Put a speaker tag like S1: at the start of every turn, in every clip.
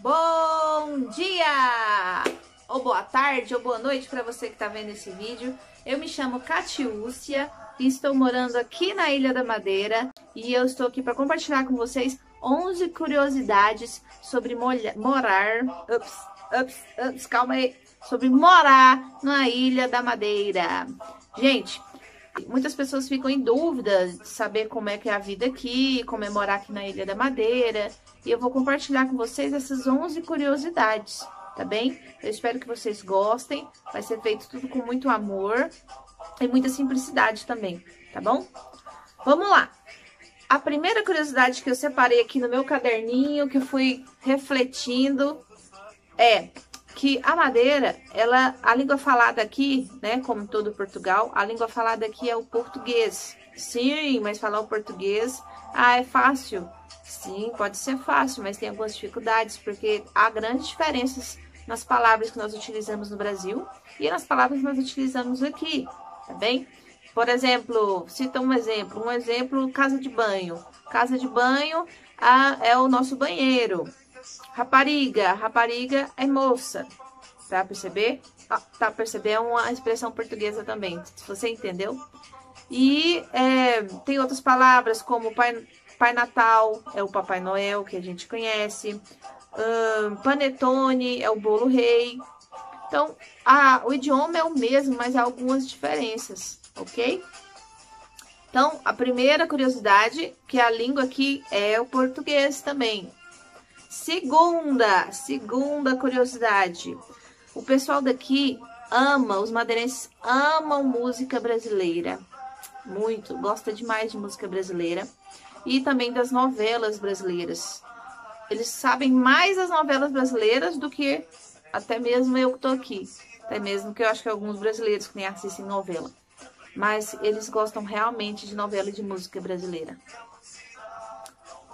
S1: Bom dia! Ou boa tarde, ou boa noite para você que está vendo esse vídeo. Eu me chamo Catiúcia e estou morando aqui na Ilha da Madeira. E eu estou aqui para compartilhar com vocês 11 curiosidades sobre morar... Ups, ups, ups, calma aí. Sobre morar na Ilha da Madeira. Gente, Muitas pessoas ficam em dúvida de saber como é que é a vida aqui, como é morar aqui na Ilha da Madeira. E eu vou compartilhar com vocês essas 11 curiosidades, tá bem? Eu espero que vocês gostem. Vai ser feito tudo com muito amor e muita simplicidade também, tá bom? Vamos lá! A primeira curiosidade que eu separei aqui no meu caderninho, que eu fui refletindo, é que a madeira, ela, a língua falada aqui, né, como todo Portugal, a língua falada aqui é o português. Sim, mas falar o português, ah, é fácil. Sim, pode ser fácil, mas tem algumas dificuldades, porque há grandes diferenças nas palavras que nós utilizamos no Brasil e nas palavras que nós utilizamos aqui, tá bem? Por exemplo, cita um exemplo, um exemplo, casa de banho. Casa de banho ah, é o nosso banheiro. Rapariga, rapariga é moça. Tá perceber? Ah, tá perceber? É uma expressão portuguesa também, se você entendeu. E é, tem outras palavras como pai, pai Natal, é o Papai Noel, que a gente conhece. Um, panetone é o bolo rei. Então, a, o idioma é o mesmo, mas há algumas diferenças, ok? Então, a primeira curiosidade, que a língua aqui é o português também. Segunda, segunda curiosidade. O pessoal daqui ama, os madeirenses amam música brasileira. Muito, gosta demais de música brasileira. E também das novelas brasileiras. Eles sabem mais das novelas brasileiras do que até mesmo eu que tô aqui. Até mesmo que eu acho que alguns brasileiros que nem assistem novela. Mas eles gostam realmente de novela e de música brasileira.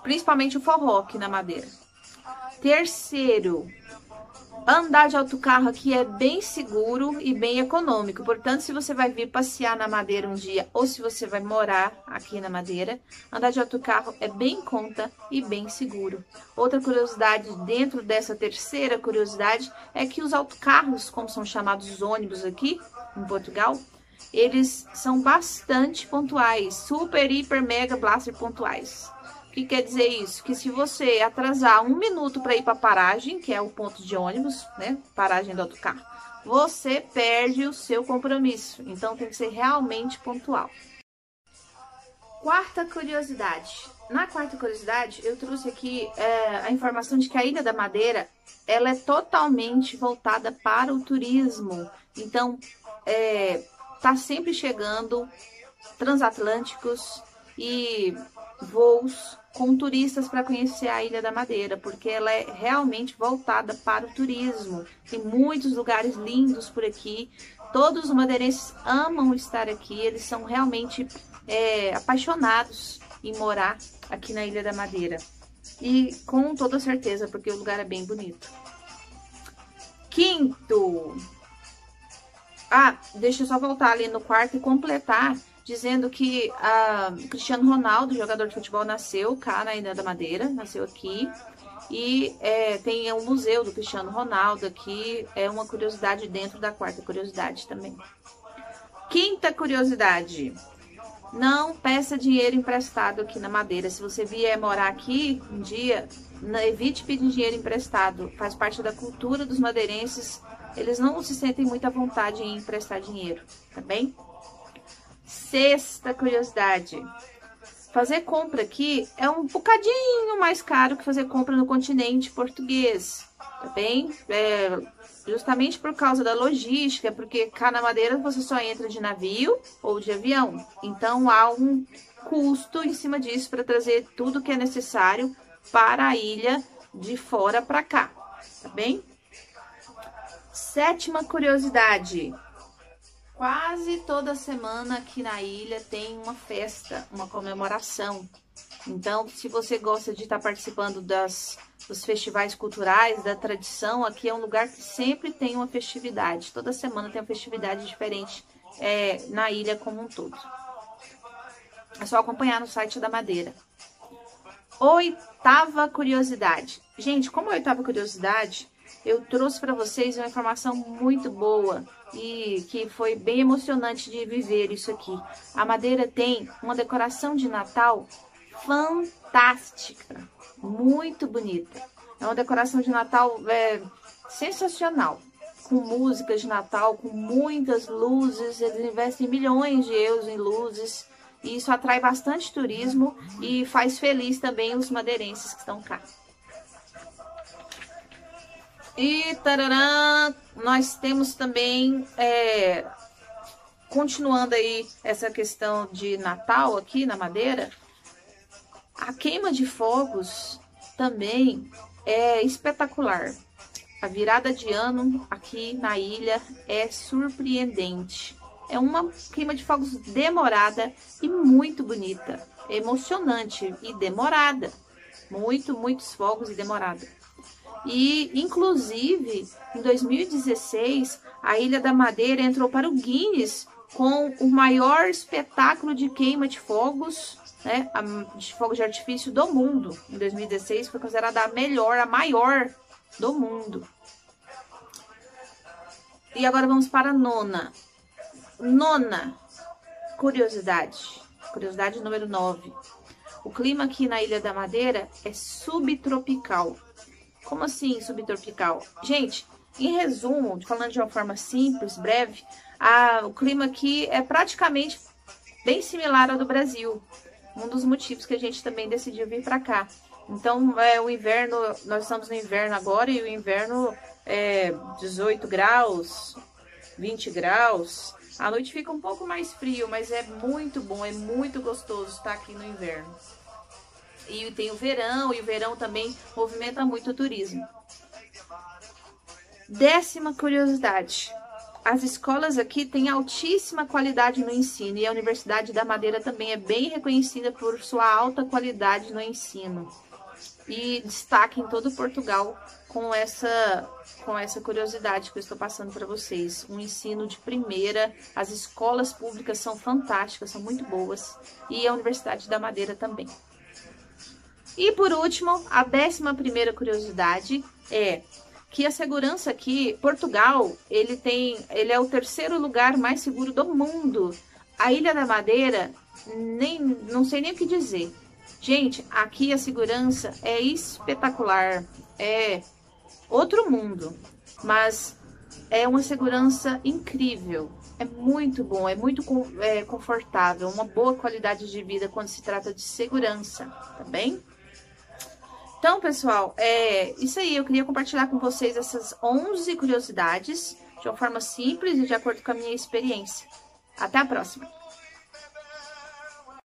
S1: Principalmente o forró aqui na Madeira. Terceiro, andar de autocarro aqui é bem seguro e bem econômico. Portanto, se você vai vir passear na Madeira um dia ou se você vai morar aqui na Madeira, andar de autocarro é bem em conta e bem seguro. Outra curiosidade dentro dessa terceira curiosidade é que os autocarros, como são chamados os ônibus aqui em Portugal, eles são bastante pontuais, super, hiper, mega, blaster pontuais que quer dizer isso? Que se você atrasar um minuto para ir para a paragem, que é o ponto de ônibus, né? Paragem do autocarro, você perde o seu compromisso. Então tem que ser realmente pontual. Quarta curiosidade. Na quarta curiosidade, eu trouxe aqui é, a informação de que a Ilha da Madeira ela é totalmente voltada para o turismo. Então, é, tá sempre chegando transatlânticos e voos com turistas para conhecer a Ilha da Madeira, porque ela é realmente voltada para o turismo. Tem muitos lugares lindos por aqui. Todos os madeirenses amam estar aqui, eles são realmente é, apaixonados em morar aqui na Ilha da Madeira. E com toda certeza, porque o lugar é bem bonito. Quinto. Ah, deixa eu só voltar ali no quarto e completar dizendo que a Cristiano Ronaldo, jogador de futebol, nasceu cá na Ilha da Madeira, nasceu aqui. E é, tem um museu do Cristiano Ronaldo aqui, é uma curiosidade dentro da quarta curiosidade também. Quinta curiosidade, não peça dinheiro emprestado aqui na Madeira. Se você vier morar aqui um dia, evite pedir dinheiro emprestado. Faz parte da cultura dos madeirenses. Eles não se sentem muito à vontade em emprestar dinheiro, tá bem? Sexta curiosidade. Fazer compra aqui é um bocadinho mais caro que fazer compra no continente português, tá bem? É, justamente por causa da logística, porque cá na Madeira você só entra de navio ou de avião. Então há um custo em cima disso para trazer tudo que é necessário para a ilha de fora para cá, tá bem? Sétima curiosidade. Quase toda semana aqui na ilha tem uma festa, uma comemoração. Então, se você gosta de estar participando das, dos festivais culturais, da tradição, aqui é um lugar que sempre tem uma festividade. Toda semana tem uma festividade diferente é, na ilha como um todo. É só acompanhar no site da Madeira. Oitava curiosidade. Gente, como oitava curiosidade, eu trouxe para vocês uma informação muito boa e que foi bem emocionante de viver isso aqui. A madeira tem uma decoração de Natal fantástica, muito bonita. É uma decoração de Natal é, sensacional, com músicas de Natal, com muitas luzes. Eles investem milhões de euros em luzes. E isso atrai bastante turismo e faz feliz também os madeirenses que estão cá. E tararã, nós temos também, é, continuando aí essa questão de Natal aqui na Madeira, a queima de fogos também é espetacular. A virada de ano aqui na ilha é surpreendente. É uma queima de fogos demorada e muito bonita. Emocionante e demorada. Muito, muitos fogos e demorada. E, inclusive, em 2016, a Ilha da Madeira entrou para o Guinness com o maior espetáculo de queima de fogos, né, de fogos de artifício do mundo. Em 2016 foi considerada a melhor, a maior do mundo. E agora vamos para a nona. Nona curiosidade. Curiosidade número 9. O clima aqui na Ilha da Madeira é subtropical. Como assim subtropical? Gente, em resumo, falando de uma forma simples, breve, a, o clima aqui é praticamente bem similar ao do Brasil. Um dos motivos que a gente também decidiu vir para cá. Então, é, o inverno, nós estamos no inverno agora e o inverno é 18 graus, 20 graus. A noite fica um pouco mais frio, mas é muito bom, é muito gostoso estar aqui no inverno. E tem o verão, e o verão também movimenta muito o turismo. Décima curiosidade. As escolas aqui têm altíssima qualidade no ensino e a Universidade da Madeira também é bem reconhecida por sua alta qualidade no ensino. E destaque em todo Portugal com essa com essa curiosidade que eu estou passando para vocês. Um ensino de primeira, as escolas públicas são fantásticas, são muito boas e a Universidade da Madeira também. E por último, a décima primeira curiosidade é que a segurança aqui, Portugal, ele tem, ele é o terceiro lugar mais seguro do mundo. A Ilha da Madeira, nem, não sei nem o que dizer. Gente, aqui a segurança é espetacular, é outro mundo, mas é uma segurança incrível. É muito bom, é muito é, confortável, uma boa qualidade de vida quando se trata de segurança, tá bem? Então, pessoal, é isso aí. Eu queria compartilhar com vocês essas 11 curiosidades de uma forma simples e de acordo com a minha experiência. Até a próxima!